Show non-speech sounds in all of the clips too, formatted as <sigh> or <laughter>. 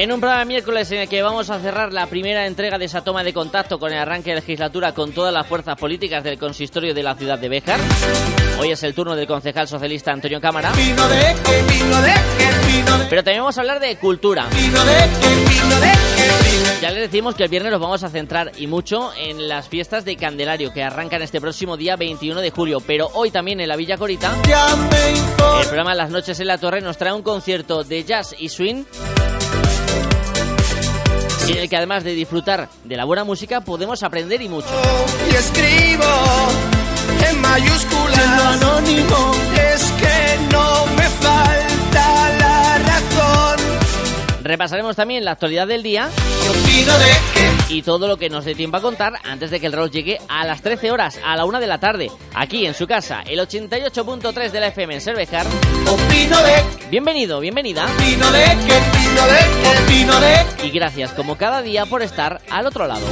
En un programa miércoles en el que vamos a cerrar la primera entrega de esa toma de contacto con el arranque de legislatura con todas las fuerzas políticas del consistorio de la ciudad de Béjar. Hoy es el turno del concejal socialista Antonio Cámara. Pero también vamos a hablar de cultura. Ya les decimos que el viernes nos vamos a centrar y mucho en las fiestas de Candelario que arrancan este próximo día 21 de julio. Pero hoy también en la Villa Corita, el programa Las Noches en la Torre nos trae un concierto de jazz y swing en el que además de disfrutar de la buena música podemos aprender y mucho. Y escribo en mayúsculas anónimo es que no me falta. Repasaremos también la actualidad del día y todo lo que nos dé tiempo a contar antes de que el reloj llegue a las 13 horas, a la 1 de la tarde, aquí en su casa, el 88.3 de la FM en Cervejar. Opino de Bienvenido, bienvenida. opino de opino de opino de Y gracias como cada día por estar al otro lado.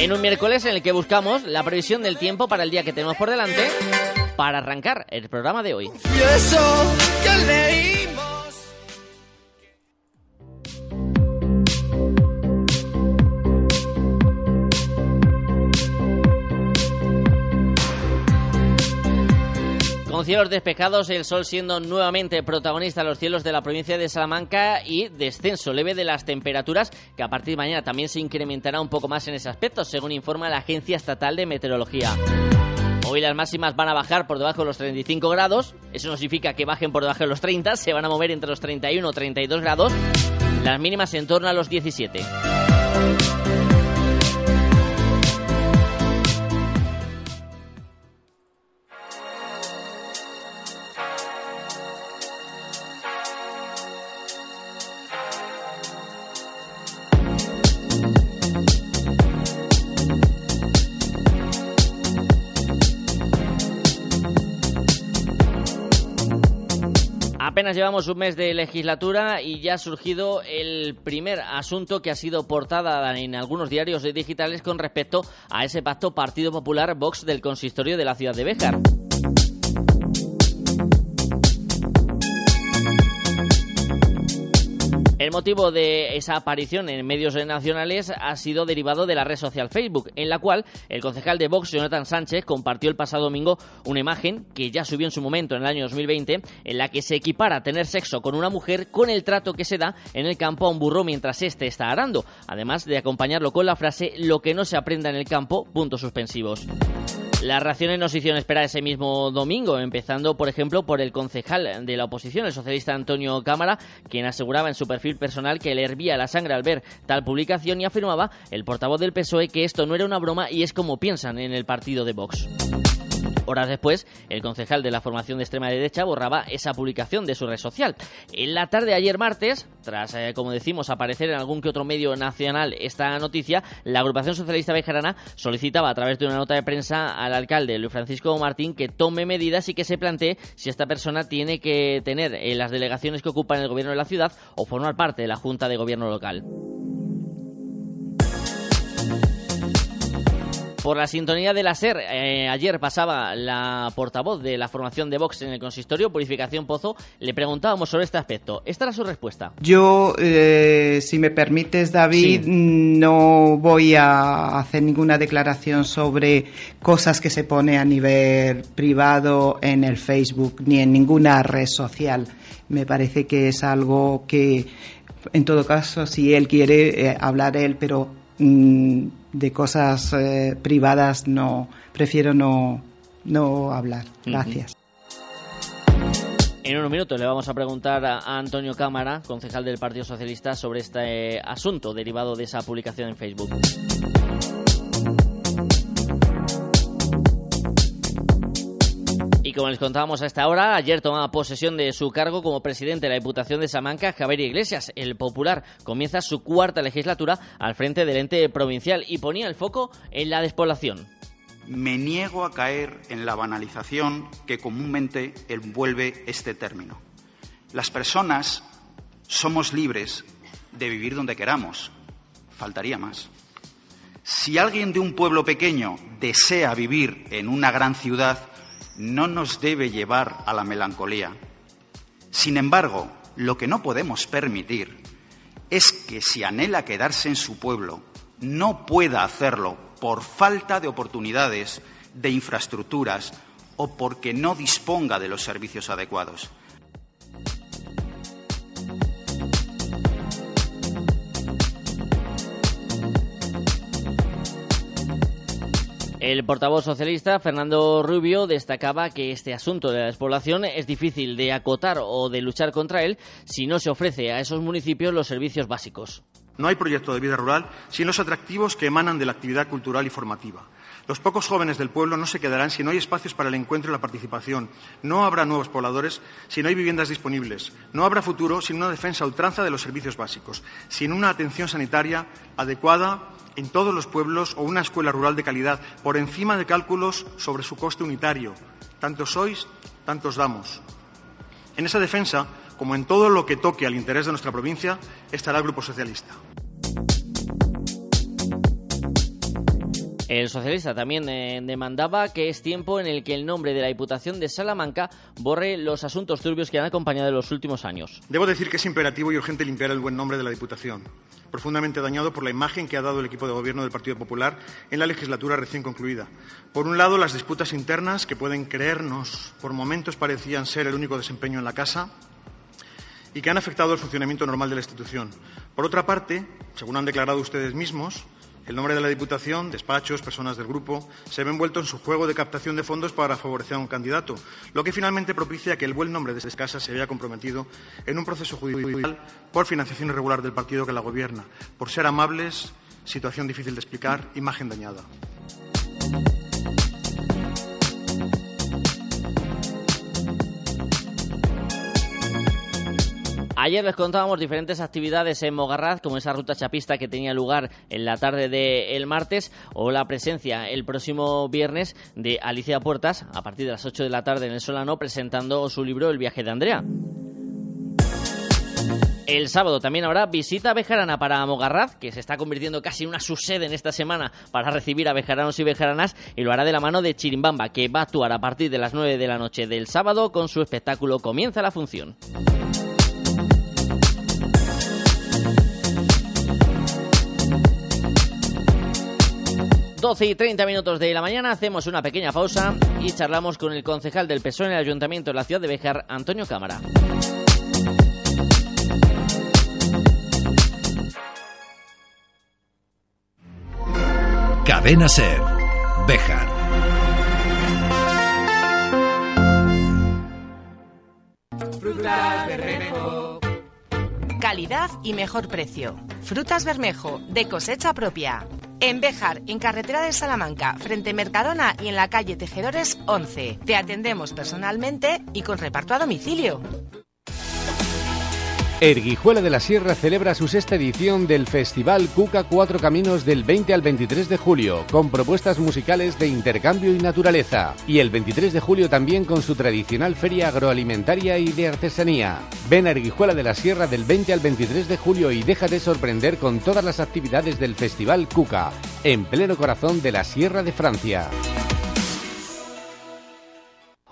En un miércoles en el que buscamos la previsión del tiempo para el día que tenemos por delante para arrancar el programa de hoy. Con cielos despejados, el sol siendo nuevamente protagonista en los cielos de la provincia de Salamanca y descenso leve de las temperaturas, que a partir de mañana también se incrementará un poco más en ese aspecto, según informa la Agencia Estatal de Meteorología. Hoy las máximas van a bajar por debajo de los 35 grados, eso no significa que bajen por debajo de los 30, se van a mover entre los 31 y 32 grados, las mínimas en torno a los 17. Apenas llevamos un mes de legislatura y ya ha surgido el primer asunto que ha sido portada en algunos diarios digitales con respecto a ese pacto Partido Popular Vox del consistorio de la ciudad de Béjar. El motivo de esa aparición en medios nacionales ha sido derivado de la red social Facebook, en la cual el concejal de Vox, Jonathan Sánchez, compartió el pasado domingo una imagen que ya subió en su momento en el año 2020, en la que se equipara tener sexo con una mujer con el trato que se da en el campo a un burro mientras éste está arando, además de acompañarlo con la frase lo que no se aprenda en el campo, puntos suspensivos. Las reacciones nos hicieron esperar ese mismo domingo, empezando, por ejemplo, por el concejal de la oposición, el socialista Antonio Cámara, quien aseguraba en su perfil personal que le hervía la sangre al ver tal publicación y afirmaba el portavoz del PSOE que esto no era una broma y es como piensan en el partido de Vox. Horas después, el concejal de la formación de extrema derecha borraba esa publicación de su red social. En la tarde de ayer martes, tras, eh, como decimos, aparecer en algún que otro medio nacional esta noticia, la agrupación socialista bejarana solicitaba a través de una nota de prensa al alcalde Luis Francisco Martín que tome medidas y que se plantee si esta persona tiene que tener eh, las delegaciones que ocupa en el gobierno de la ciudad o formar parte de la Junta de Gobierno local. Por la sintonía de la SER, eh, ayer pasaba la portavoz de la formación de Vox en el consistorio, Purificación Pozo, le preguntábamos sobre este aspecto. Esta era su respuesta. Yo, eh, si me permites, David, Sí. no voy a hacer ninguna declaración sobre cosas que se pone a nivel privado en el Facebook ni en ninguna red social. Me parece que es algo que, en todo caso, si él quiere eh, hablar él, pero mm, de cosas eh, privadas no, prefiero no, no hablar. Gracias. En unos minutos le vamos a preguntar a Antonio Cámara, concejal del Partido Socialista, sobre este eh, asunto derivado de esa publicación en Facebook. Y como les contábamos a esta hora, ayer tomaba posesión de su cargo como presidente de la Diputación de Salamanca, Javier Iglesias. El Popular comienza su cuarta legislatura al frente del ente provincial y ponía el foco en la despoblación. Me niego a caer en la banalización que comúnmente envuelve este término. Las personas somos libres de vivir donde queramos, faltaría más. Si alguien de un pueblo pequeño desea vivir en una gran ciudad, no nos debe llevar a la melancolía. Sin embargo, lo que no podemos permitir es que si anhela quedarse en su pueblo, no pueda hacerlo por falta de oportunidades, de infraestructuras o porque no disponga de los servicios adecuados. El portavoz socialista, Fernando Rubio, destacaba que este asunto de la despoblación es difícil de acotar o de luchar contra él si no se ofrece a esos municipios los servicios básicos. No hay proyecto de vida rural sin los atractivos que emanan de la actividad cultural y formativa. Los pocos jóvenes del pueblo no se quedarán si no hay espacios para el encuentro y la participación. No habrá nuevos pobladores si no hay viviendas disponibles. No habrá futuro sin una defensa ultranza de los servicios básicos, sin una atención sanitaria adecuada en todos los pueblos o una escuela rural de calidad, por encima de cálculos sobre su coste unitario. Tantos sois, tantos damos. En esa defensa, como en todo lo que toque al interés de nuestra provincia, estará el Grupo Socialista. El socialista también eh, demandaba que es tiempo en el que el nombre de la Diputación de Salamanca borre los asuntos turbios que han acompañado en los últimos años. Debo decir que es imperativo y urgente limpiar el buen nombre de la Diputación, profundamente dañado por la imagen que ha dado el equipo de gobierno del Partido Popular en la legislatura recién concluida. Por un lado, las disputas internas que pueden creernos por momentos parecían ser el único desempeño en la casa y que han afectado el funcionamiento normal de la institución. Por otra parte, según han declarado ustedes mismos, el nombre de la Diputación, despachos, personas del grupo, se ve envuelto en su juego de captación de fondos para favorecer a un candidato, lo que finalmente propicia que el buen nombre de casa se vea comprometido en un proceso judicial por financiación irregular del partido que la gobierna, por ser amables, situación difícil de explicar, imagen dañada. Ayer les contábamos diferentes actividades en Mogarraz, como esa ruta chapista que tenía lugar en la tarde del martes, o la presencia el próximo viernes de Alicia Puertas, a partir de las 8 de la tarde en el Solano, presentando su libro El viaje de Andrea. El sábado también habrá visita bejarana para Mogarraz, que se está convirtiendo casi en una subsede en esta semana para recibir a bejaranos y bejaranas, y lo hará de la mano de Chirimbamba, que va a actuar a partir de las 9 de la noche del sábado con su espectáculo Comienza la función. 12 y 30 minutos de la mañana hacemos una pequeña pausa y charlamos con el concejal del PSOE en el Ayuntamiento de la ciudad de Bejar, Antonio Cámara. Cadena Ser, Bejar. Frutas Bermejo. Calidad y mejor precio. Frutas Bermejo, de cosecha propia. En Béjar, en carretera de Salamanca, frente Mercadona y en la calle Tejedores 11. Te atendemos personalmente y con reparto a domicilio. Erguijuela de la Sierra celebra su sexta edición del Festival Cuca Cuatro Caminos del 20 al 23 de julio, con propuestas musicales de intercambio y naturaleza. Y el 23 de julio también con su tradicional feria agroalimentaria y de artesanía. Ven a Erguijuela de la Sierra del 20 al 23 de julio y déjate sorprender con todas las actividades del Festival Cuca, en pleno corazón de la Sierra de Francia.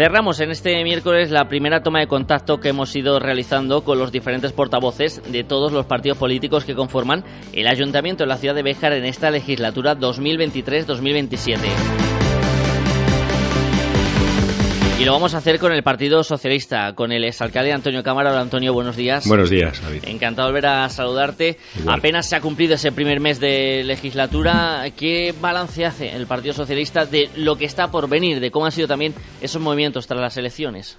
Cerramos en este miércoles la primera toma de contacto que hemos ido realizando con los diferentes portavoces de todos los partidos políticos que conforman el ayuntamiento de la ciudad de Béjar en esta legislatura 2023-2027. Y lo vamos a hacer con el Partido Socialista, con el exalcalde Antonio Cámara. Hola Antonio, buenos días. Buenos días, David. Encantado de volver a saludarte. Apenas se ha cumplido ese primer mes de legislatura. ¿Qué balance hace el Partido Socialista de lo que está por venir, de cómo han sido también esos movimientos tras las elecciones?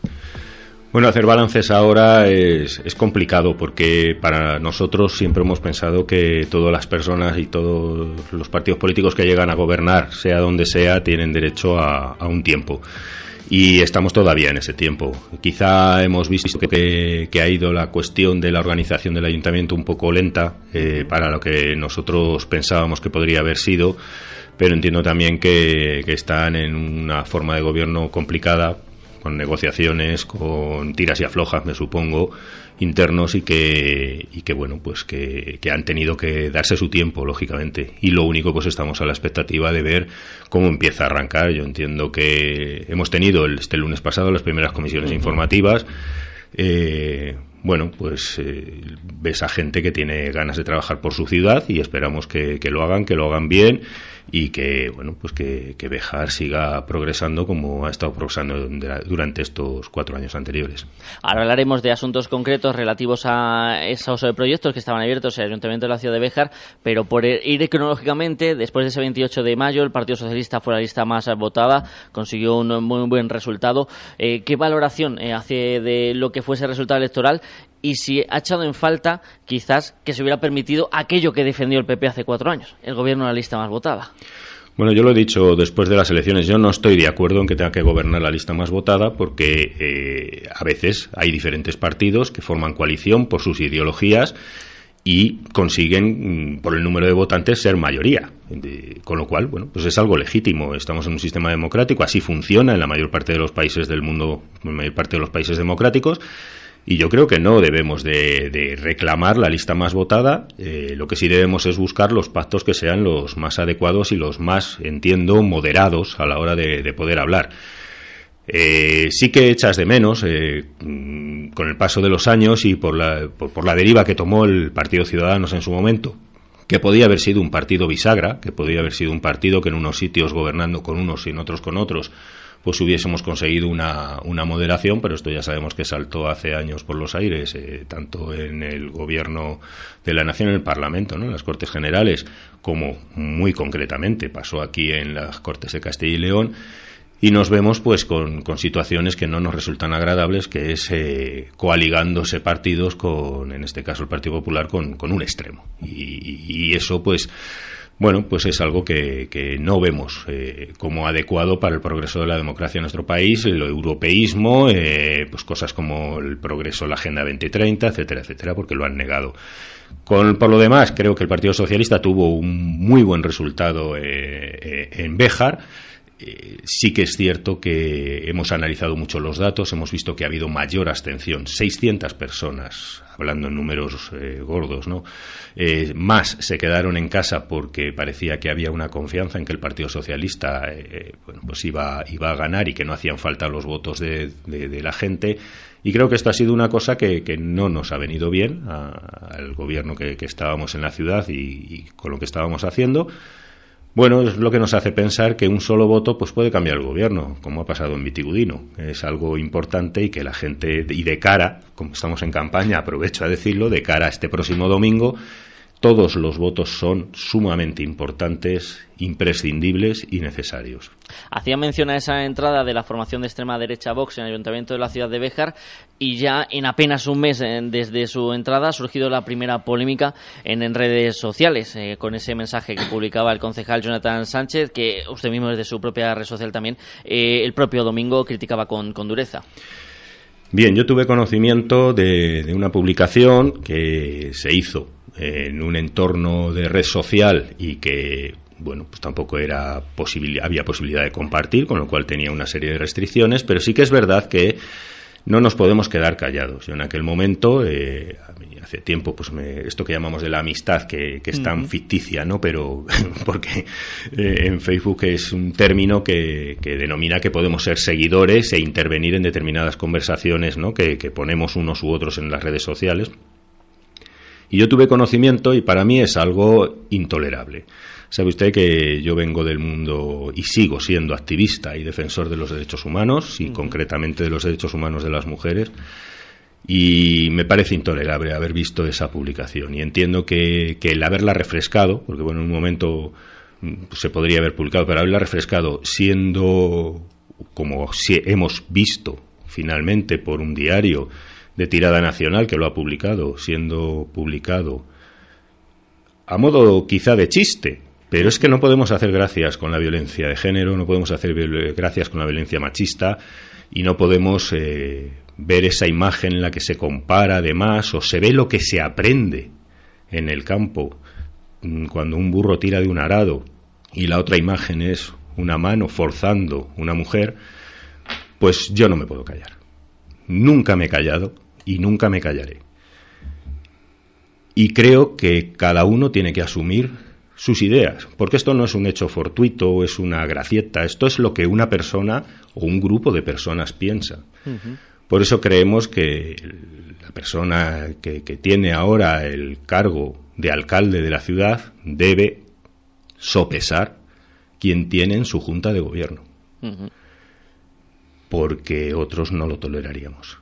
Bueno, hacer balances ahora es, es, complicado porque para nosotros siempre hemos pensado que todas las personas y todos los partidos políticos que llegan a gobernar, sea donde sea, tienen derecho a, a un tiempo y estamos todavía en ese tiempo. Quizá hemos visto que, ha ido la cuestión de la organización del ayuntamiento un poco lenta eh, para lo que nosotros pensábamos que podría haber sido, pero entiendo también que están en una forma de gobierno complicada con negociaciones, con tiras y aflojas, me supongo, internos y que, y que bueno, pues que, han tenido que darse su tiempo, lógicamente. Y lo único, pues estamos a la expectativa de ver cómo empieza a arrancar. Yo entiendo que hemos tenido este lunes pasado las primeras comisiones informativas. Eh, bueno, pues eh, ves a gente que tiene ganas de trabajar por su ciudad y esperamos que, que lo hagan, que lo hagan bien y que bueno pues que, que Bejar siga progresando como ha estado progresando durante estos cuatro años anteriores. Ahora hablaremos de asuntos concretos relativos a esos proyectos que estaban abiertos en el Ayuntamiento de la ciudad de Bejar, pero por ir cronológicamente, después de ese 28 de mayo, el Partido Socialista fue la lista más votada, consiguió un muy buen resultado. Eh, ¿Qué valoración eh, hace de lo que fue ese resultado electoral y si ha echado en falta quizás que se hubiera permitido aquello que defendió el PP hace cuatro años, el gobierno de la lista más votada. Bueno, yo lo he dicho después de las elecciones, yo no estoy de acuerdo en que tenga que gobernar la lista más votada porque eh, a veces hay diferentes partidos que forman coalición por sus ideologías y consiguen, mm, por el número de votantes, ser mayoría. con lo cual, bueno, pues es algo legítimo. Estamos en un sistema democrático, así funciona en la mayor parte de los países del mundo, en la mayor parte de los países democráticos y yo creo que no debemos de, reclamar la lista más votada. Eh, lo que sí debemos es buscar los pactos que sean los más adecuados y los más, entiendo, moderados a la hora de, poder hablar. Eh, sí que echas de menos, eh, mm, con el paso de los años y por la, por la deriva que tomó el Partido Ciudadanos en su momento, que podía haber sido un partido bisagra, que podía haber sido un partido que en unos sitios gobernando con unos y en otros con otros pues hubiésemos conseguido una, una moderación, pero esto ya sabemos que saltó hace años por los aires, eh, tanto en el gobierno de la nación, en el Parlamento, ¿no? en las Cortes Generales, como muy concretamente pasó aquí en las Cortes de Castilla y León y nos vemos pues con, con, situaciones que no nos resultan agradables, que es eh, coaligándose partidos con, en este caso el Partido Popular, con, con un extremo. Y, y, eso pues bueno, pues es algo que, no vemos eh, como adecuado para el progreso de la democracia en nuestro país, el europeísmo, eh, pues cosas como el progreso, la Agenda 2030, etcétera, etcétera, porque lo han negado. Con, por lo demás, creo que el Partido Socialista tuvo un muy buen resultado eh, en Béjar. Eh, sí que es cierto que hemos analizado mucho los datos, hemos visto que ha habido mayor abstención, 600 personas, hablando en números eh, gordos, ¿no? Eh, más se quedaron en casa porque parecía que había una confianza en que el Partido Socialista bueno, pues iba, iba a ganar y que no hacían falta los votos de, la gente. Y creo que esto ha sido una cosa que, no nos ha venido bien al gobierno que, estábamos en la ciudad y con lo que estábamos haciendo. Bueno, es lo que nos hace pensar que un solo voto pues puede cambiar el gobierno, como ha pasado en Vitigudino. Es algo importante y que la gente, y de cara, como estamos en campaña, aprovecho a decirlo, de cara a este próximo domingo, todos los votos son sumamente importantes, imprescindibles y necesarios. Hacía mención a esa entrada de la formación de extrema derecha Vox en el Ayuntamiento de la ciudad de Béjar y ya en apenas un mes desde su entrada ha surgido la primera polémica en, redes sociales eh, con ese mensaje que publicaba el concejal Jonathan Sánchez que usted mismo desde su propia red social también eh, el propio domingo criticaba con, dureza. Bien, yo tuve conocimiento de una publicación que se hizo en un entorno de red social y que bueno, pues tampoco era había posibilidad de compartir, con lo cual tenía una serie de restricciones, pero sí que es verdad que no nos podemos quedar callados. Yo en aquel momento, eh, hace tiempo, pues esto que llamamos de la amistad, que, es tan ficticia, ¿no? Pero <laughs> porque eh, en Facebook es un término que, denomina que podemos ser seguidores e intervenir en determinadas conversaciones, ¿no? Que, que ponemos unos u otros en las redes sociales. Y yo tuve conocimiento y para mí es algo intolerable. Sabe usted que yo vengo del mundo y sigo siendo activista y defensor de los derechos humanos y concretamente de los derechos humanos de las mujeres. Y me parece intolerable haber visto esa publicación. Y entiendo que, el haberla refrescado, porque bueno, en un momento mm, se podría haber publicado, pero haberla refrescado siendo como si hemos visto finalmente por un diario de tirada nacional que lo ha publicado, siendo publicado a modo quizá de chiste, pero es que no podemos hacer gracias con la violencia de género, no podemos hacer gracias con la violencia machista y no podemos eh, ver esa imagen en la que se compara además o se ve lo que se aprende en el campo mm, cuando un burro tira de un arado y la otra imagen es una mano forzando una mujer, pues yo no me puedo callar. Nunca me he callado y nunca me callaré. Y creo que cada uno tiene que asumir sus ideas, porque esto no es un hecho fortuito o es una gracieta, esto es lo que una persona o un grupo de personas piensa. Por eso creemos que la persona que, tiene ahora el cargo de alcalde de la ciudad debe sopesar quien tiene en su junta de gobierno, porque otros no lo toleraríamos.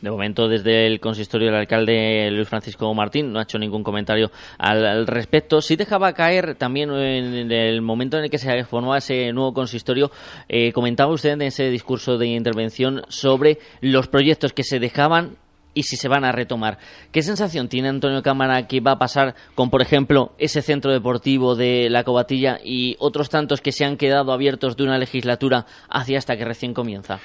De momento, desde el consistorio del alcalde Luis Francisco Martín no ha hecho ningún comentario al, respecto. Sí dejaba caer también en el momento en el que se formó ese nuevo consistorio, eh, comentaba usted en ese discurso de intervención sobre los proyectos que se dejaban y si se van a retomar. ¿Qué sensación tiene Antonio Cámara que va a pasar con, por ejemplo, ese centro deportivo de la Cobatilla y otros tantos que se han quedado abiertos de una legislatura hacia esta que recién comienza?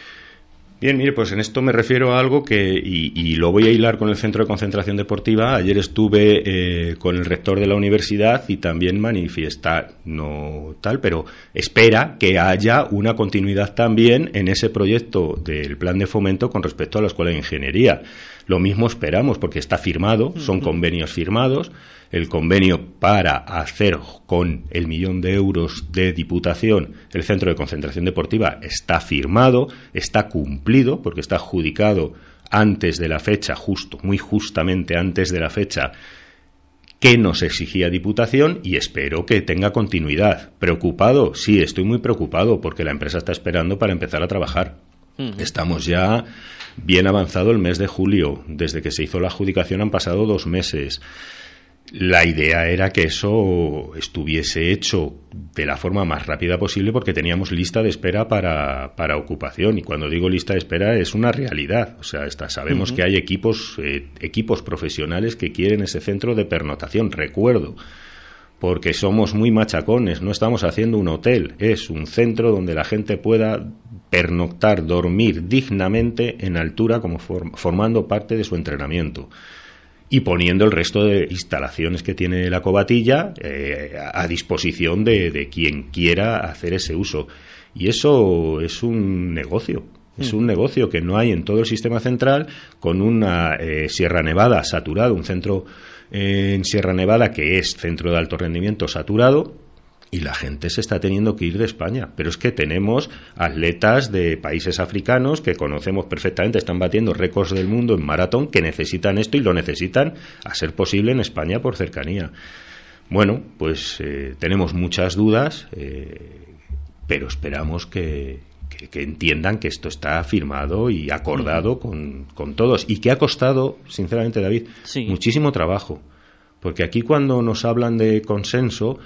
Bien, mire, pues en esto me refiero a algo que, y, lo voy a hilar con el Centro de Concentración Deportiva. Ayer estuve eh, con el rector de la universidad y también manifiesta, no tal, pero espera que haya una continuidad también en ese proyecto del plan de fomento con respecto a la Escuela de Ingeniería. Lo mismo esperamos porque está firmado, son convenios firmados el convenio para hacer con el millón de euros de diputación el centro de concentración deportiva está firmado, está cumplido, porque está adjudicado antes de la fecha, justo, muy justamente antes de la fecha que nos exigía Diputación y espero que tenga continuidad. ¿Preocupado? Sí, estoy muy preocupado porque la empresa está esperando para empezar a trabajar. Estamos ya bien avanzado el mes de julio. Desde que se hizo la adjudicación han pasado dos meses. La idea era que eso estuviese hecho de la forma más rápida posible porque teníamos lista de espera para, para ocupación y cuando digo lista de espera es una realidad. O sea, está, sabemos que hay equipos, eh, equipos profesionales que quieren ese centro de pernotación. Recuerdo, porque somos muy machacones, no estamos haciendo un hotel, es un centro donde la gente pueda pernoctar, dormir dignamente en altura como formando parte de su entrenamiento y poniendo el resto de instalaciones que tiene la cobatilla eh, a disposición de, quien quiera hacer ese uso. Y eso es un negocio. Es un mm. negocio que no hay en todo el sistema central, con una eh, Sierra Nevada saturado, un centro en Sierra Nevada que es centro de alto rendimiento saturado, y la gente se está teniendo que ir de España. Pero es que tenemos atletas de países africanos que conocemos perfectamente, están batiendo récords del mundo en maratón, que necesitan esto y lo necesitan a ser posible en España por cercanía. Bueno, pues eh, tenemos muchas dudas, eh, pero esperamos que, entiendan que esto está firmado y acordado con, con, todos. Y que ha costado, sinceramente, David, muchísimo trabajo. Porque aquí cuando nos hablan de consenso,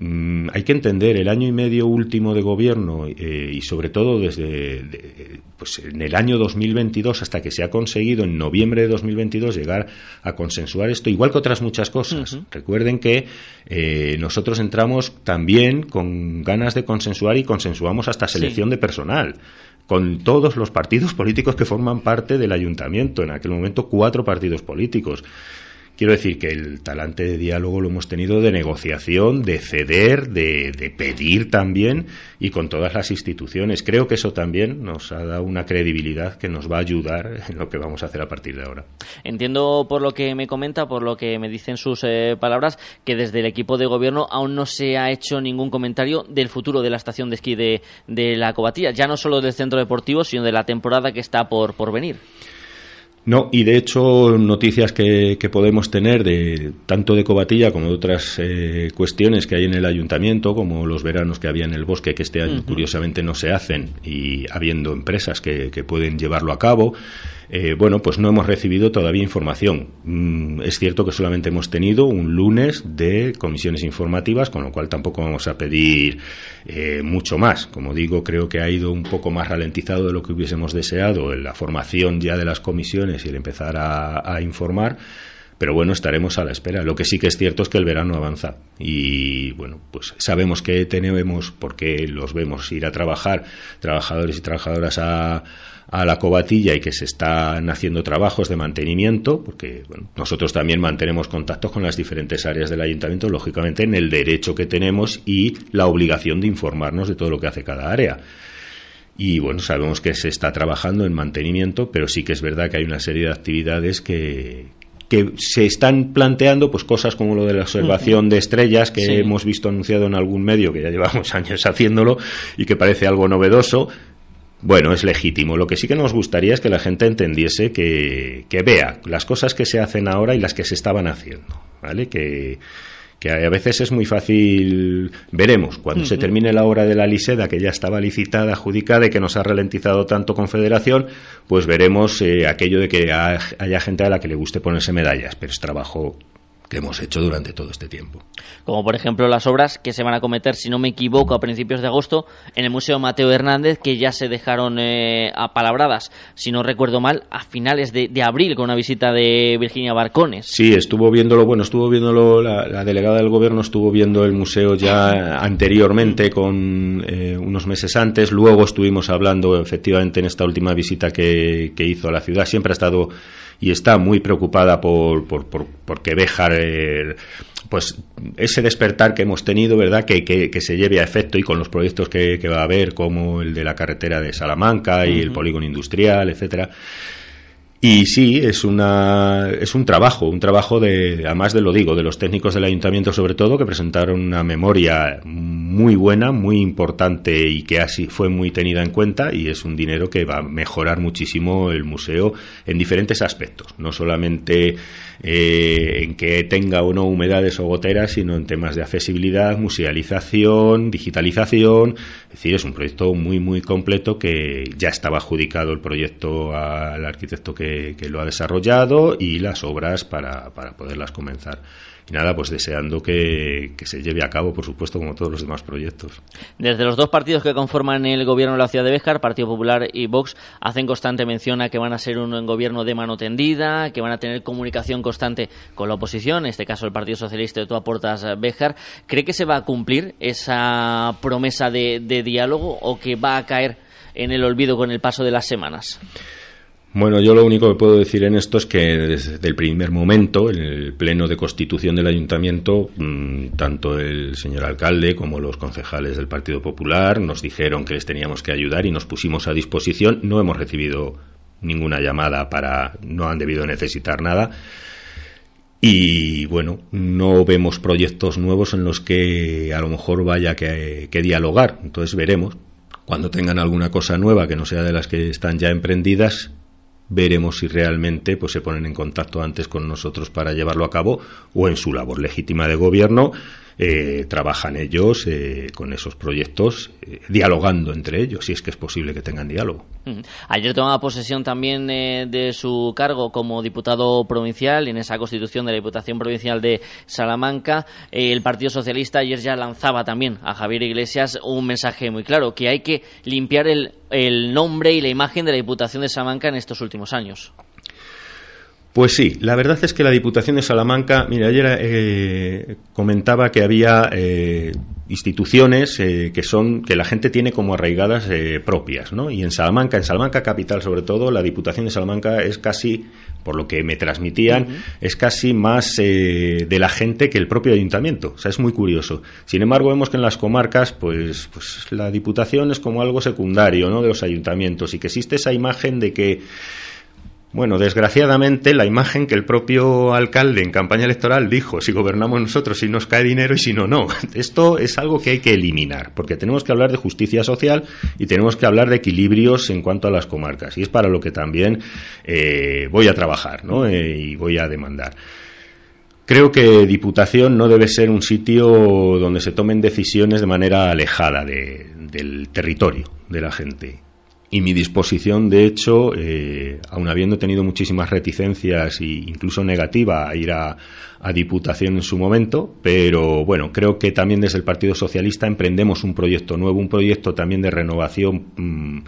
Mm, hay que entender el año y medio último de gobierno eh, y sobre todo desde pues en el año 2022 hasta que se ha conseguido en noviembre de 2022 llegar a consensuar esto igual que otras muchas cosas. Recuerden que eh, nosotros entramos también con ganas de consensuar y consensuamos hasta selección de personal con todos los partidos <laughs> políticos que forman parte del ayuntamiento. En aquel momento cuatro partidos políticos Quiero decir que el talante de diálogo lo hemos tenido de negociación, de ceder, de, pedir también y con todas las instituciones. Creo que eso también nos ha dado una credibilidad que nos va a ayudar en lo que vamos a hacer a partir de ahora. Entiendo por lo que me comenta, por lo que me dicen sus eh, palabras, que desde el equipo de gobierno aún no se ha hecho ningún comentario del futuro de la estación de esquí de, la Cobatilla, ya no solo del centro deportivo, sino de la temporada que está por venir. No, y de hecho noticias que, que, podemos tener de tanto de Cobatilla como de otras eh, cuestiones que hay en el ayuntamiento, como los veranos que había en el bosque, que este año uh -huh. curiosamente no se hacen, y habiendo empresas que, que pueden llevarlo a cabo. Eh, bueno, pues no hemos recibido todavía información. Mm, es cierto que solamente hemos tenido un lunes de comisiones informativas, con lo cual tampoco vamos a pedir eh, mucho más. Como digo, creo que ha ido un poco más ralentizado de lo que hubiésemos deseado en la formación ya de las comisiones y el empezar a, a informar pero bueno, estaremos a la espera. Lo que sí que es cierto es que el verano avanza y bueno, pues sabemos que tenemos, porque los vemos ir a trabajar, trabajadores y trabajadoras a, a la cobatilla y que se están haciendo trabajos de mantenimiento, porque bueno, nosotros también mantenemos contactos con las diferentes áreas del ayuntamiento, lógicamente en el derecho que tenemos y la obligación de informarnos de todo lo que hace cada área. Y bueno, sabemos que se está trabajando en mantenimiento, pero sí que es verdad que hay una serie de actividades que, que se están planteando pues cosas como lo de la observación de estrellas que sí. hemos visto anunciado en algún medio que ya llevamos <laughs> años haciéndolo y que parece algo novedoso bueno, es legítimo. Lo que sí que nos gustaría es que la gente entendiese que, que vea las cosas que se hacen ahora y las que se estaban haciendo, ¿vale? Que, que a veces es muy fácil. Veremos cuando uh -huh. se termine la obra de la Liseda, que ya estaba licitada, adjudicada y que nos ha ralentizado tanto Confederación, pues veremos eh, aquello de que haya gente a la que le guste ponerse medallas, pero es trabajo que hemos hecho durante todo este tiempo. Como por ejemplo las obras que se van a cometer, si no me equivoco, a principios de agosto en el Museo Mateo Hernández, que ya se dejaron eh, apalabradas, si no recuerdo mal, a finales de, de, abril con una visita de Virginia Barcones. Sí, estuvo viéndolo, bueno, estuvo viéndolo, la, la delegada del gobierno estuvo viendo el museo ya anteriormente, con eh, unos meses antes, luego estuvimos hablando efectivamente en esta última visita que, que hizo a la ciudad, siempre ha estado y está muy preocupada por, por, por, por que Béjar, eh, pues ese despertar que hemos tenido, ¿verdad? Que, que, que, se lleve a efecto y con los proyectos que, que va a haber, como el de la carretera de Salamanca y uh -huh. el polígono industrial, etcétera. Y sí, es, una, es un trabajo, un trabajo de, además de lo digo, de los técnicos del ayuntamiento sobre todo, que presentaron una memoria muy buena, muy importante y que así fue muy tenida en cuenta y es un dinero que va a mejorar muchísimo el museo en diferentes aspectos, no solamente eh, en que tenga o no humedades o goteras, sino en temas de accesibilidad, musealización, digitalización, es decir, es un proyecto muy, muy completo que ya estaba adjudicado el proyecto al arquitecto que que, lo ha desarrollado y las obras para, para poderlas comenzar. Y nada, pues deseando que, que, se lleve a cabo, por supuesto, como todos los demás proyectos. Desde los dos partidos que conforman el gobierno de la ciudad de Béjar, Partido Popular y Vox, hacen constante mención a que van a ser un gobierno de mano tendida, que van a tener comunicación constante con la oposición, en este caso el Partido Socialista de Tú aportas Béjar. ¿Cree que se va a cumplir esa promesa de diálogo o que va a caer en el olvido con el paso de las semanas? Bueno, yo lo único que puedo decir en esto es que desde el primer momento, en el pleno de constitución del ayuntamiento, mmm, tanto el señor alcalde como los concejales del Partido Popular nos dijeron que les teníamos que ayudar y nos pusimos a disposición. No hemos recibido ninguna llamada para, no han debido necesitar nada. Y bueno, no vemos proyectos nuevos en los que a lo mejor vaya que, que dialogar. Entonces veremos. Cuando tengan alguna cosa nueva que no sea de las que están ya emprendidas, veremos si realmente pues se ponen en contacto antes con nosotros para llevarlo a cabo o en su labor legítima de gobierno eh, trabajan ellos eh, con esos proyectos eh, dialogando entre ellos si es que es posible que tengan diálogo. Ayer tomaba posesión también eh, de su cargo como diputado provincial en esa constitución de la Diputación Provincial de Salamanca. Eh, el Partido Socialista ayer ya lanzaba también a Javier Iglesias un mensaje muy claro, que hay que limpiar el, el nombre y la imagen de la Diputación de Salamanca en estos últimos años. Pues sí, la verdad es que la Diputación de Salamanca, mira, ayer eh, comentaba que había eh, instituciones eh, que son que la gente tiene como arraigadas eh, propias, ¿no? Y en Salamanca, en Salamanca capital sobre todo, la Diputación de Salamanca es casi, por lo que me transmitían, es casi más de la gente que el propio ayuntamiento. O sea, es muy curioso. Sin embargo, vemos que en las comarcas, pues, pues la Diputación es como algo secundario, ¿no? De los ayuntamientos y que existe esa imagen de que bueno, desgraciadamente la imagen que el propio alcalde en campaña electoral dijo, si gobernamos nosotros, si nos cae dinero y si no, no. <laughs> Esto es algo que hay que eliminar, porque tenemos que hablar de justicia social y tenemos que hablar de equilibrios en cuanto a las comarcas. Y es para lo que también eh, voy a trabajar ¿no? Eh, y voy a demandar. Creo que Diputación no debe ser un sitio donde se tomen decisiones de manera alejada del territorio de la gente y mi disposición, de hecho, eh, aun habiendo tenido muchísimas reticencias e incluso negativa a ir a, Diputación en su momento, pero bueno, creo que también desde el Partido Socialista emprendemos un proyecto nuevo, un proyecto también de renovación. Mm,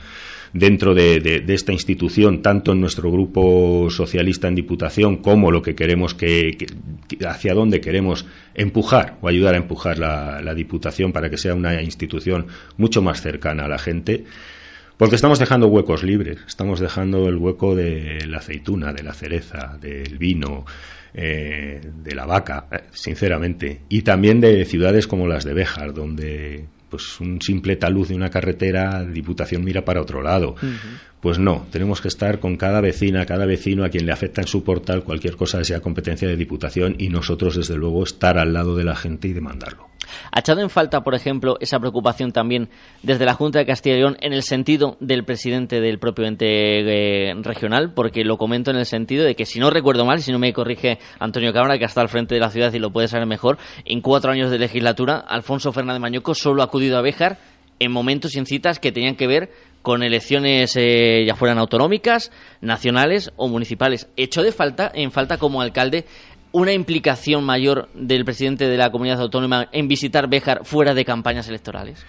dentro de, esta institución, tanto en nuestro grupo socialista en Diputación como lo que queremos que, hacia dónde queremos empujar o ayudar a empujar la, la Diputación para que sea una institución mucho más cercana a la gente. Porque estamos dejando huecos libres, estamos dejando el hueco de la aceituna, de la cereza, del vino, eh, de la vaca, eh, sinceramente, y también de ciudades como las de Béjar, donde pues un simple talud de una carretera, Diputación mira para otro lado. Pues no, tenemos que estar con cada vecina, cada vecino a quien le afecta en su portal cualquier cosa sea competencia de Diputación y nosotros, desde luego, estar al lado de la gente y demandarlo. ¿Ha echado en falta, por ejemplo, esa preocupación también desde la Junta de Castilla y León en el sentido del presidente del propio ente eh, regional? Porque lo comento en el sentido de que, si no recuerdo mal, si no me corrige Antonio Cámara, que está al frente de la ciudad y lo puede saber mejor, en cuatro años de legislatura, Alfonso Fernández Mañoco solo ha acudido a Béjar en momentos y en citas que tenían que ver con elecciones eh, ya fueran autonómicas, nacionales o municipales. ¿Echó de falta, en falta como alcalde, una implicación mayor del presidente de la comunidad autónoma en visitar Béjar fuera de campañas electorales?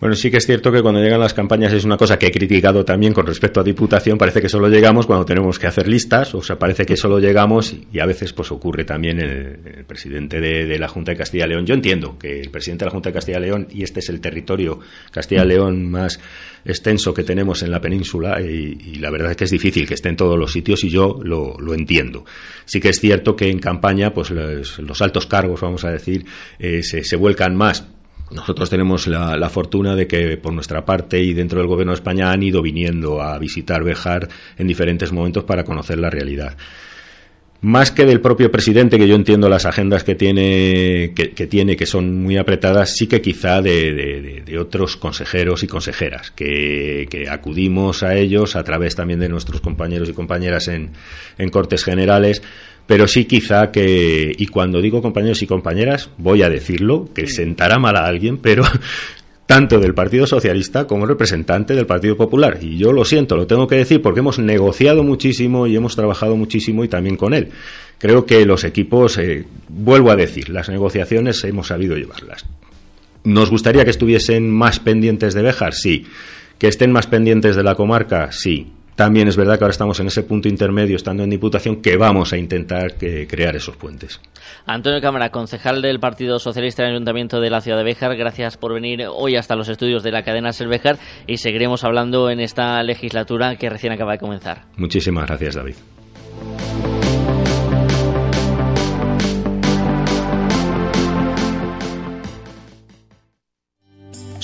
Bueno, sí que es cierto que cuando llegan las campañas es una cosa que he criticado también con respecto a Diputación. Parece que solo llegamos cuando tenemos que hacer listas, o sea, parece que solo llegamos y, a veces pues ocurre también el, presidente de, la Junta de Castilla y León. Yo entiendo que el presidente de la Junta de Castilla y León, y este es el territorio Castilla y León más extenso que tenemos en la península, y, la verdad es que es difícil que esté en todos los sitios y yo lo, entiendo. Sí que es cierto que en campaña, pues los, altos cargos, vamos a decir, eh, se vuelcan más nosotros tenemos la, fortuna de que por nuestra parte y dentro del Gobierno de España han ido viniendo a visitar Bejar en diferentes momentos para conocer la realidad. Más que del propio presidente, que yo entiendo las agendas que tiene, que, tiene, que son muy apretadas, sí que quizá de, otros consejeros y consejeras, que, acudimos a ellos a través también de nuestros compañeros y compañeras en, en Cortes Generales pero sí quizá que, y cuando digo compañeros y compañeras, voy a decirlo, que sentará mal a alguien, pero <laughs> tanto del Partido Socialista como representante del Partido Popular. Y yo lo siento, lo tengo que decir porque hemos negociado muchísimo y hemos trabajado muchísimo y también con él. Creo que los equipos, eh, vuelvo a decir, las negociaciones hemos sabido llevarlas. ¿Nos gustaría que estuviesen más pendientes de Béjar? Sí. ¿Que estén más pendientes de la comarca? Sí. También es verdad que ahora estamos en ese punto intermedio, estando en Diputación, que vamos a intentar crear esos puentes. Antonio Cámara, concejal del Partido Socialista en el Ayuntamiento de la Ciudad de Béjar, gracias por venir hoy hasta los estudios de la cadena Selvejar y seguiremos hablando en esta legislatura que recién acaba de comenzar. Muchísimas gracias, David.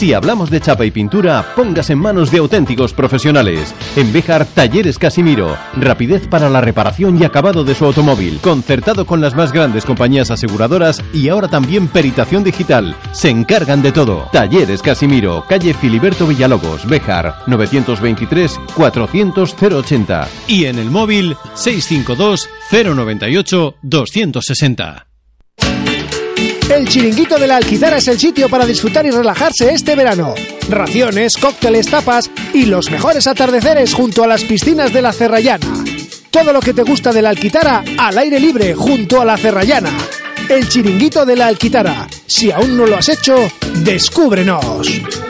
Si hablamos de chapa y pintura, pongas en manos de auténticos profesionales. En Bejar, Talleres Casimiro. Rapidez para la reparación y acabado de su automóvil. Concertado con las más grandes compañías aseguradoras y ahora también peritación digital. Se encargan de todo. Talleres Casimiro. Calle Filiberto Villalobos, Bejar. 923 400 080. Y en el móvil 652 098 260. El Chiringuito de la Alquitara es el sitio para disfrutar y relajarse este verano. Raciones, cócteles, tapas y los mejores atardeceres junto a las piscinas de la Cerrallana. Todo lo que te gusta de la Alquitara al aire libre junto a la Cerrallana. El Chiringuito de la Alquitara. Si aún no lo has hecho, descúbrenos.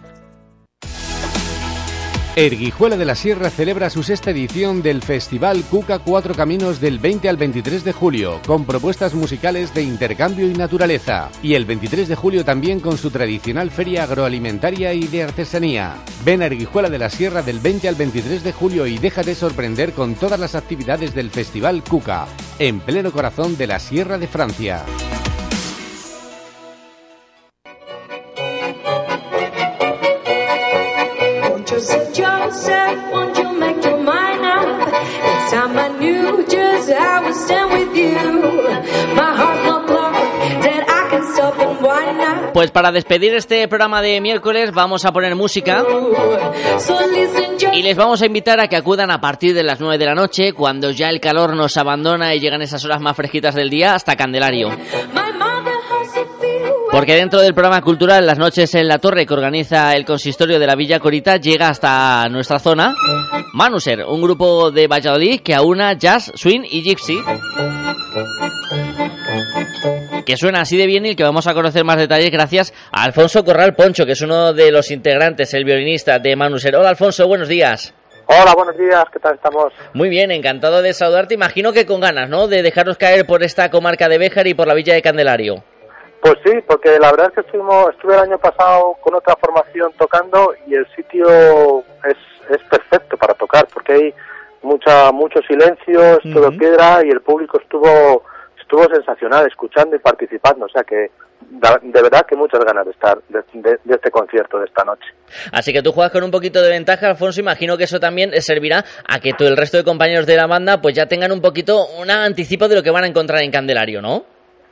Erguijuela de la Sierra celebra su sexta edición del Festival Cuca Cuatro Caminos del 20 al 23 de julio, con propuestas musicales de intercambio y naturaleza. Y el 23 de julio también con su tradicional feria agroalimentaria y de artesanía. Ven a Erguijuela de la Sierra del 20 al 23 de julio y déjate sorprender con todas las actividades del Festival Cuca, en pleno corazón de la Sierra de Francia. Pues para despedir este programa de miércoles vamos a poner música y les vamos a invitar a que acudan a partir de las 9 de la noche, cuando ya el calor nos abandona y llegan esas horas más fresquitas del día, hasta Candelario. Porque dentro del programa cultural Las Noches en la Torre que organiza el consistorio de la Villa Corita llega hasta nuestra zona Manuser, un grupo de Valladolid que aúna jazz, swing y gypsy. Que suena así de bien y que vamos a conocer más detalles gracias a Alfonso Corral Poncho, que es uno de los integrantes, el violinista de Manuser. Hola Alfonso, buenos días. Hola, buenos días, ¿qué tal estamos? Muy bien, encantado de saludarte. Imagino que con ganas, ¿no? De dejarnos caer por esta comarca de Béjar y por la Villa de Candelario. Pues sí, porque la verdad es que estuvimos, estuve el año pasado con otra formación tocando y el sitio es, es perfecto para tocar, porque hay mucha mucho silencio, es todo piedra y el público estuvo estuvo sensacional escuchando y participando, o sea que de verdad que muchas ganas de estar de, de- de este concierto de esta noche. Así que tú juegas con un poquito de ventaja, Alfonso. Imagino que eso también servirá a que todo el resto de compañeros de la banda pues ya tengan un poquito un anticipo de lo que van a encontrar en Candelario, ¿no?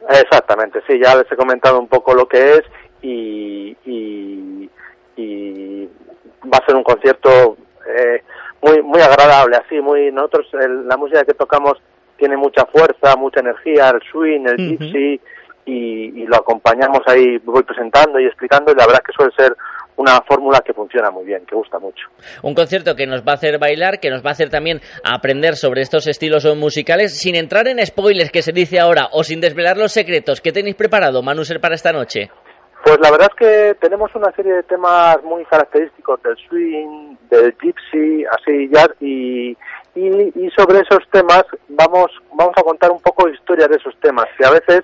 Exactamente, sí, ya les he comentado un poco lo que es y, y, y va a ser un concierto eh, muy muy agradable, así, muy nosotros el- la música que tocamos tiene mucha fuerza, mucha energía, el swing, el gypsy y, y lo acompañamos ahí, voy presentando y explicando y la verdad que suele ser una fórmula que funciona muy bien, que gusta mucho. Un concierto que nos va a hacer bailar, que nos va a hacer también aprender sobre estos estilos musicales, sin entrar en spoilers que se dice ahora o sin desvelar los secretos. ¿Qué tenéis preparado, Manuser, para esta noche? Pues la verdad es que tenemos una serie de temas muy característicos del swing, del gypsy, así jazz y, y, y sobre esos temas vamos vamos a contar un poco historia de esos temas que a veces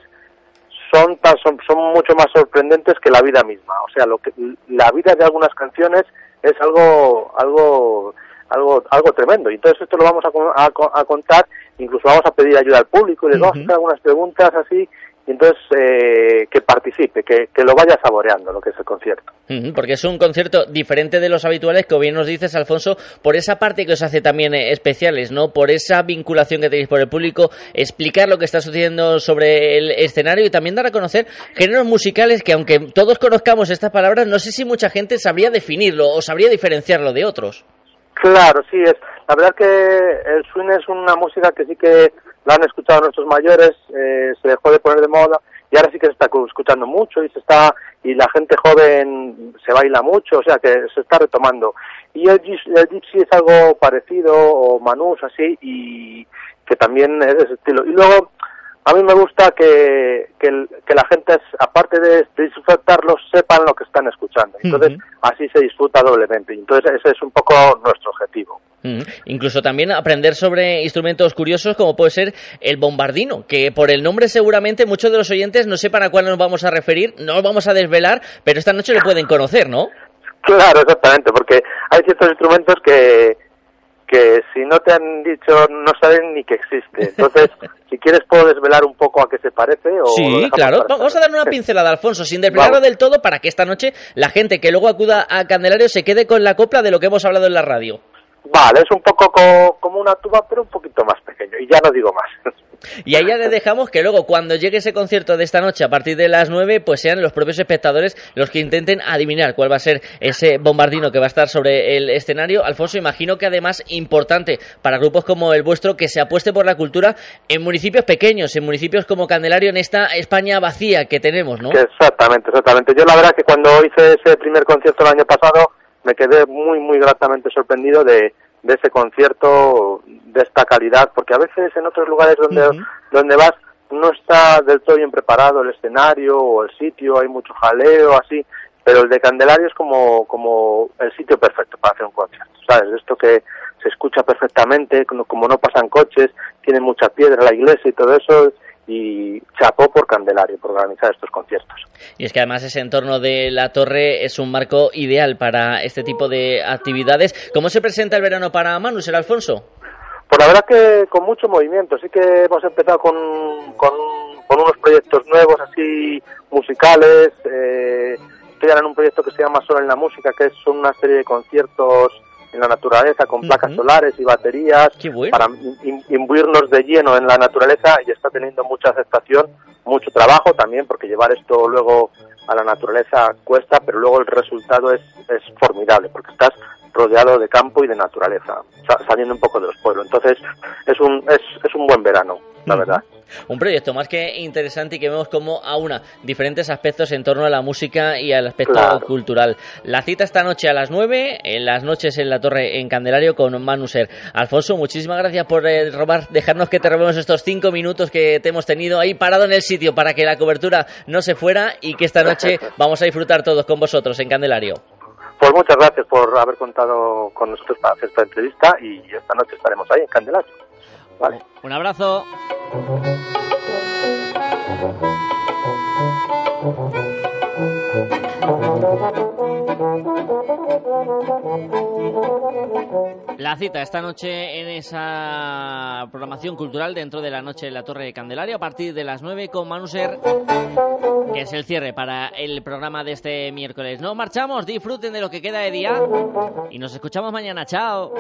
son tan- son, son mucho más sorprendentes que la vida misma. O sea, lo que la vida de algunas canciones es algo algo algo algo tremendo. Y entonces esto lo vamos a, a, co- a contar, incluso vamos a pedir ayuda al público y les vamos a hacer algunas preguntas así entonces eh, que participe, que, que lo vaya saboreando lo que es el concierto. Porque es un concierto diferente de los habituales, como bien nos dices, Alfonso, por esa parte que os hace también eh, especiales, ¿no? Por esa vinculación que tenéis por el público, explicar lo que está sucediendo sobre el escenario y también dar a conocer géneros musicales que, aunque todos conozcamos estas palabras, no sé si mucha gente sabría definirlo o sabría diferenciarlo de otros. Claro, sí, es. La verdad que el swing es una música que sí que la han escuchado nuestros mayores, eh, se dejó de poner de moda y ahora sí que se está escuchando mucho y se está y la gente joven se baila mucho, o sea que se está retomando. Y el, el gypsy es algo parecido o manús así y que también es de ese estilo. Y luego a mí me gusta que, que, el- que la gente, aparte de, de disfrutarlo, sepan lo que están escuchando. Entonces, así se disfruta doblemente. Entonces, ese es un poco nuestro objetivo. Incluso también aprender sobre instrumentos curiosos como puede ser el bombardino, que por el nombre seguramente muchos de los oyentes no sepan a cuál nos vamos a referir, no lo vamos a desvelar, pero esta noche lo pueden conocer, ¿no? Claro, exactamente, porque hay ciertos instrumentos que, que si no te han dicho no saben ni que existe. Entonces, <laughs> si quieres puedo desvelar un poco a qué se parece o Sí, claro. Vamos a darle una pincelada, Alfonso, sin desvelarlo del todo, para que esta noche la gente que luego acuda a Candelario se quede con la copla de lo que hemos hablado en la radio. Vale, es un poco co- como una tuba, pero un poquito más pequeño. Y ya no digo más. Y ahí ya le dejamos que luego, cuando llegue ese concierto de esta noche a partir de las 9, pues sean los propios espectadores los que intenten adivinar cuál va a ser ese bombardino que va a estar sobre el escenario. Alfonso, imagino que además importante para grupos como el vuestro que se apueste por la cultura en municipios pequeños, en municipios como Candelario, en esta España vacía que tenemos, ¿no? Exactamente, exactamente. Yo la verdad que cuando hice ese primer concierto el año pasado me quedé muy, muy gratamente sorprendido de, de ese concierto de esta calidad, porque a veces en otros lugares donde, donde vas no está del todo bien preparado el escenario o el sitio, hay mucho jaleo, así, pero el de Candelario es como, como el sitio perfecto para hacer un concierto, ¿sabes? Esto que se escucha perfectamente, como como no pasan coches, tiene mucha piedra la iglesia y todo eso, y chapó por Candelario por organizar estos conciertos. Y es que además ese entorno de la torre es un marco ideal para este tipo de actividades. ¿Cómo se presenta el verano para Manus, el Alfonso? Pues la verdad que con mucho movimiento, sí que hemos empezado con, con, con unos proyectos nuevos así musicales, eh, estoy ahora en un proyecto que se llama Solo en la Música, que son una serie de conciertos en la naturaleza con placas solares y baterías para im- imbuirnos de lleno en la naturaleza y está teniendo mucha aceptación, mucho trabajo también porque llevar esto luego a la naturaleza cuesta, pero luego el resultado es, es formidable porque estás rodeado de campo y de naturaleza, sa- saliendo un poco de los pueblos. Entonces es un, es, es un buen verano, la verdad. Un proyecto más que interesante y que vemos como aúna diferentes aspectos en torno a la música y al aspecto Claro. cultural. La cita esta noche a las 9, en las noches en la Torre en Candelario con Manuser. Alfonso, muchísimas gracias por eh, robar, dejarnos que te robemos estos cinco minutos que te hemos tenido ahí parado en el sitio para que la cobertura no se fuera y que esta noche <laughs> vamos a disfrutar todos con vosotros en Candelario. Pues muchas gracias por haber contado con nosotros para hacer esta entrevista y esta noche estaremos ahí en Candelario. Vale. Un abrazo. <laughs> La cita esta noche en esa programación cultural dentro de la noche en la Torre de Candelario a partir de las 9 con Manuser, que es el cierre para el programa de este miércoles. Nos marchamos, disfruten de lo que queda de día y nos escuchamos mañana. Chao.